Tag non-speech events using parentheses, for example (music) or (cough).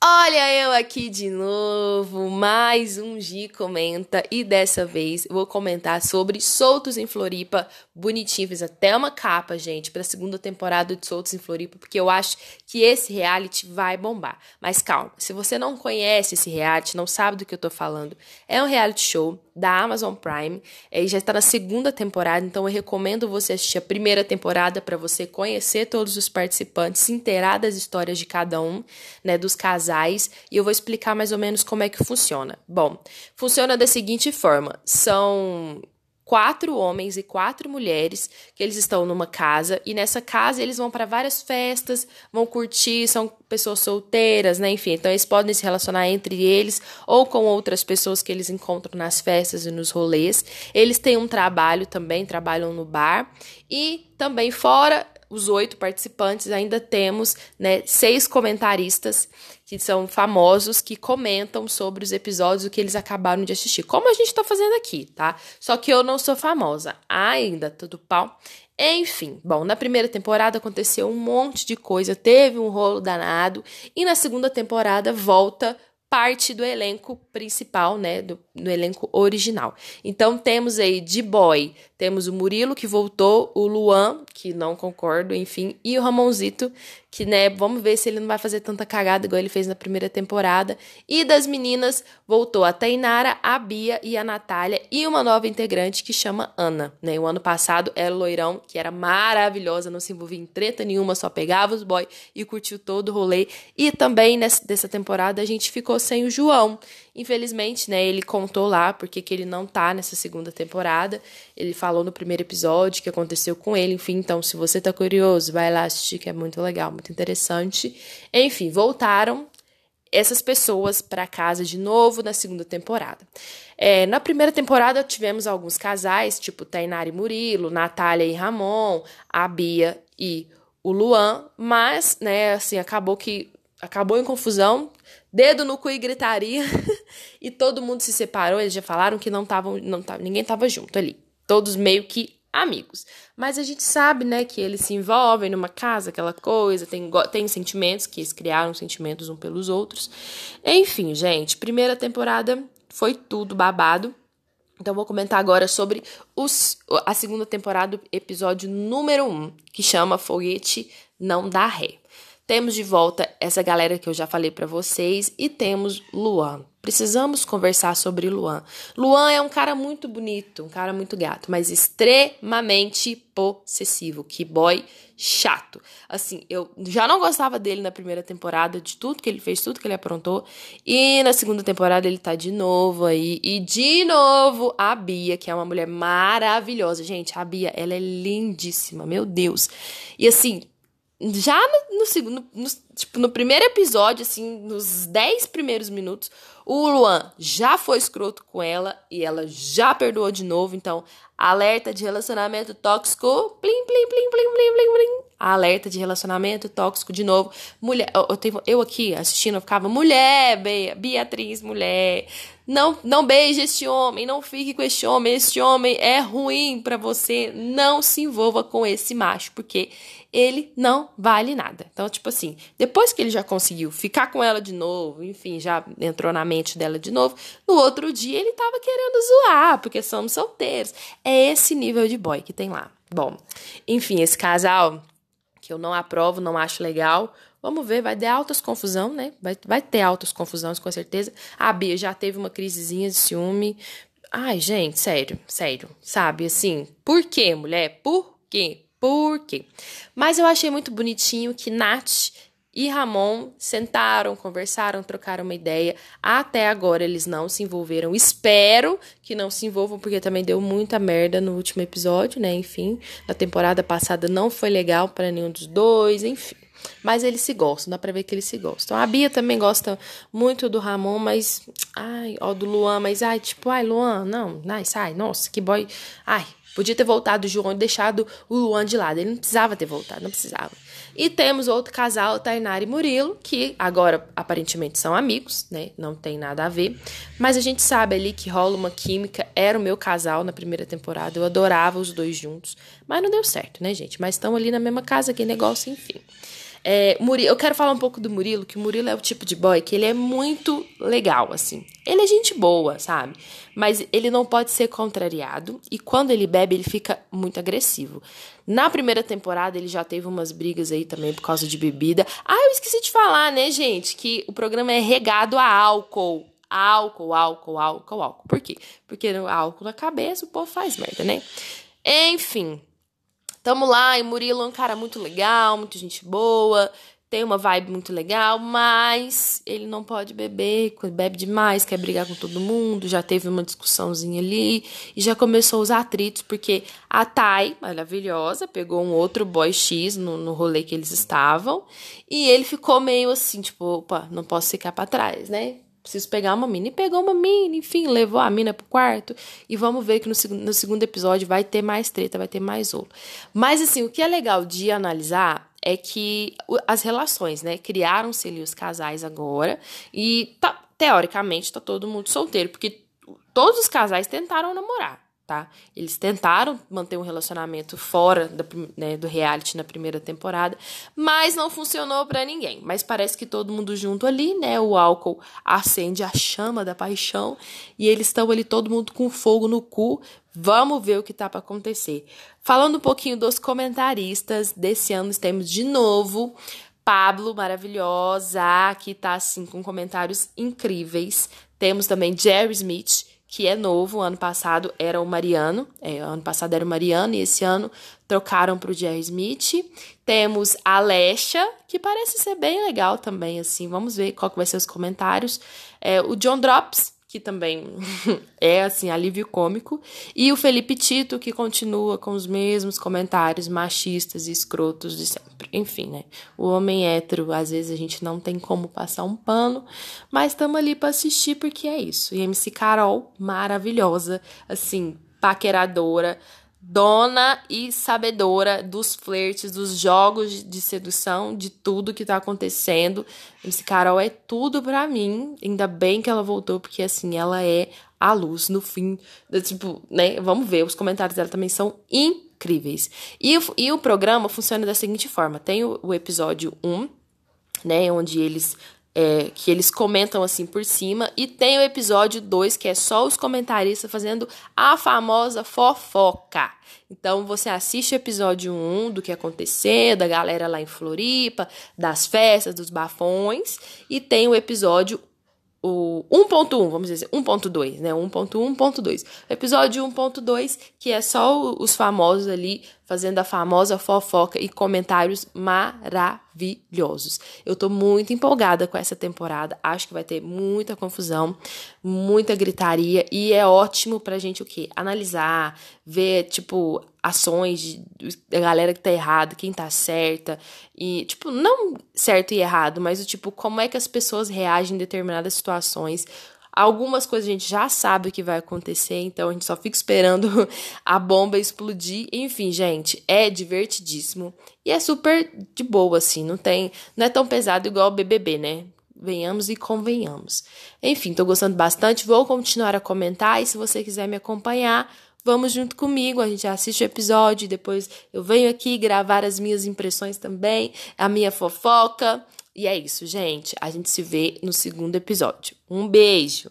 Olha eu aqui de novo, mais um G Comenta e dessa vez vou comentar sobre Soltos em Floripa, bonitinho, fiz até uma capa, gente, para a segunda temporada de Soltos em Floripa, porque eu acho que esse reality vai bombar. Mas calma, se você não conhece esse reality, não sabe do que eu tô falando, é um reality show da Amazon Prime, e já está na segunda temporada, então eu recomendo você assistir a primeira temporada para você conhecer todos os participantes, se inteirar das histórias de cada um, né, dos casais, e eu vou explicar mais ou menos como é que funciona. Bom, funciona da seguinte forma: são quatro homens e quatro mulheres que eles estão numa casa e nessa casa eles vão para várias festas, vão curtir, são pessoas solteiras, né? Enfim, então eles podem se relacionar entre eles ou com outras pessoas que eles encontram nas festas e nos rolês. Eles têm um trabalho também, trabalham no bar e também fora os oito participantes, ainda temos né, seis comentaristas que são famosos que comentam sobre os episódios que eles acabaram de assistir. Como a gente tá fazendo aqui, tá? Só que eu não sou famosa ainda, tudo pau. Enfim, bom, na primeira temporada aconteceu um monte de coisa, teve um rolo danado, e na segunda temporada volta parte do elenco principal, né, do, do, elenco original. Então temos aí de boy, temos o Murilo que voltou, o Luan, que não concordo, enfim, e o Ramonzito, que, né, vamos ver se ele não vai fazer tanta cagada igual ele fez na primeira temporada. E das meninas voltou a Tainara, a Bia e a Natália e uma nova integrante que chama Ana, né? O ano passado era o Loirão, que era maravilhosa, não se envolvia em treta nenhuma, só pegava os boy e curtiu todo o rolê. E também nessa dessa temporada a gente ficou sem o João. Infelizmente, né, ele contou lá porque que ele não tá nessa segunda temporada. Ele falou no primeiro episódio que aconteceu com ele, enfim, então se você tá curioso, vai lá assistir que é muito legal, muito interessante. Enfim, voltaram essas pessoas para casa de novo na segunda temporada. É, na primeira temporada tivemos alguns casais, tipo Tainara e Murilo, Natália e Ramon, a Bia e o Luan, mas, né, assim, acabou que acabou em confusão, dedo no cu e gritaria, (laughs) e todo mundo se separou. Eles já falaram que não estavam, não tava, ninguém estava junto ali, todos meio que amigos. Mas a gente sabe, né, que eles se envolvem numa casa, aquela coisa, tem, tem sentimentos, que eles criaram sentimentos um pelos outros. Enfim, gente, primeira temporada foi tudo babado. Então, vou comentar agora sobre os, a segunda temporada, episódio número 1, um, que chama Foguete Não Dá Ré. Temos de volta essa galera que eu já falei para vocês e temos Luan. Precisamos conversar sobre Luan. Luan é um cara muito bonito, um cara muito gato, mas extremamente possessivo. Que boy chato. Assim, eu já não gostava dele na primeira temporada, de tudo que ele fez, tudo que ele aprontou. E na segunda temporada ele tá de novo aí. E de novo a Bia, que é uma mulher maravilhosa. Gente, a Bia, ela é lindíssima, meu Deus. E assim, já no, segundo, tipo, no primeiro episódio, assim, nos 10 primeiros minutos, o Luan já foi escroto com ela e ela já perdoou de novo. Então, alerta de relacionamento tóxico. Plim, plim, plim, plim, plim, plim, plim. Alerta de relacionamento tóxico de novo. Mulher, eu, tenho, eu aqui assistindo, eu ficava, mulher, Beatriz, mulher. Não, não beije este homem, não fique com este homem. Este homem é ruim para você. Não se envolva com esse macho, porque ele não vale nada. Então, tipo assim, depois que ele já conseguiu ficar com ela de novo, enfim, já entrou na mente dela de novo, no outro dia ele tava querendo zoar, porque somos solteiros. É esse nível de boy que tem lá. Bom, enfim, esse casal que eu não aprovo, não acho legal. Vamos ver, vai dar altas confusão, né? Vai, vai ter altas confusões, com certeza. A Bia já teve uma crisezinha de ciúme. Ai, gente, sério, sério, sabe? Assim, por quê, mulher? Por quê? Por quê? Mas eu achei muito bonitinho que Nath e Ramon sentaram, conversaram, trocaram uma ideia. Até agora eles não se envolveram. Espero que não se envolvam, porque também deu muita merda no último episódio, né? Enfim, na temporada passada não foi legal para nenhum dos dois, enfim. Mas eles se gostam, dá pra ver que eles se gostam. A Bia também gosta muito do Ramon, mas. Ai, ó, do Luan, mas ai, tipo, ai, Luan, não, ai, sai, nossa, que boy. Ai, Podia ter voltado o João e deixado o Luan de lado. Ele não precisava ter voltado, não precisava. E temos outro casal, Tainara e Murilo, que agora aparentemente são amigos, né? Não tem nada a ver. Mas a gente sabe ali que rola uma química. Era o meu casal na primeira temporada. Eu adorava os dois juntos. Mas não deu certo, né, gente? Mas estão ali na mesma casa, que negócio, enfim. É, Murilo, eu quero falar um pouco do Murilo, que o Murilo é o tipo de boy que ele é muito legal, assim. Ele é gente boa, sabe? Mas ele não pode ser contrariado. E quando ele bebe, ele fica muito agressivo. Na primeira temporada, ele já teve umas brigas aí também por causa de bebida. Ah, eu esqueci de falar, né, gente? Que o programa é regado a álcool. Álcool, álcool, álcool, álcool. Por quê? Porque no álcool na cabeça o povo faz merda, né? Enfim. Tamo lá, e Murilo é um cara muito legal, muito gente boa, tem uma vibe muito legal, mas ele não pode beber, bebe demais, quer brigar com todo mundo, já teve uma discussãozinha ali e já começou os atritos, porque a Thay, maravilhosa, pegou um outro boy X no, no rolê que eles estavam e ele ficou meio assim, tipo, opa, não posso ficar para trás, né? Preciso pegar uma mina. E pegou uma mina, enfim, levou a mina pro quarto. E vamos ver que no, no segundo episódio vai ter mais treta, vai ter mais ouro. Mas, assim, o que é legal de analisar é que as relações, né? Criaram-se ali os casais agora. E, tá, teoricamente, tá todo mundo solteiro. Porque todos os casais tentaram namorar tá? Eles tentaram manter um relacionamento fora da, né, do reality na primeira temporada, mas não funcionou para ninguém. Mas parece que todo mundo junto ali, né? O álcool acende a chama da paixão e eles estão ali todo mundo com fogo no cu. Vamos ver o que tá para acontecer. Falando um pouquinho dos comentaristas desse ano, temos de novo Pablo, maravilhosa, que tá assim com comentários incríveis. Temos também Jerry Smith, que é novo. Ano passado era o Mariano, é, ano passado era o Mariano e esse ano trocaram para o Jerry Smith. Temos a Lesha, que parece ser bem legal também, assim. Vamos ver qual que vai ser os comentários. É, o John Drops, que também (laughs) é assim alívio cômico, e o Felipe Tito que continua com os mesmos comentários machistas e escrotos de sempre. Enfim, né? O homem hétero, às vezes a gente não tem como passar um pano, mas estamos ali para assistir porque é isso. E MC Carol, maravilhosa, assim, paqueradora, dona e sabedora dos flertes, dos jogos de sedução, de tudo que tá acontecendo. Esse Carol é tudo para mim. Ainda bem que ela voltou, porque assim, ela é a luz no fim. Tipo, né? Vamos ver, os comentários dela também são incríveis. E, e o programa funciona da seguinte forma: tem o, o episódio 1, né? Onde eles é, que eles comentam assim por cima. E tem o episódio 2, que é só os comentaristas fazendo a famosa fofoca. Então você assiste o episódio 1 do que aconteceu, da galera lá em Floripa, das festas, dos bafões, e tem o episódio o 1.1, vamos dizer, 1.2, né? 1.1, 1.2. Episódio 1.2, que é só os famosos ali fazendo a famosa fofoca e comentários maravilhosos. Eu tô muito empolgada com essa temporada. Acho que vai ter muita confusão, muita gritaria e é ótimo pra gente o quê? Analisar, ver tipo ações da galera que tá errada, quem tá certa e tipo não certo e errado, mas o tipo como é que as pessoas reagem em determinadas situações Algumas coisas a gente já sabe o que vai acontecer, então a gente só fica esperando (laughs) a bomba explodir. Enfim, gente, é divertidíssimo e é super de boa assim, não tem, não é tão pesado igual o BBB, né? Venhamos e convenhamos. Enfim, tô gostando bastante, vou continuar a comentar e se você quiser me acompanhar, vamos junto comigo, a gente assiste o episódio, depois eu venho aqui gravar as minhas impressões também, a minha fofoca. E é isso, gente. A gente se vê no segundo episódio. Um beijo!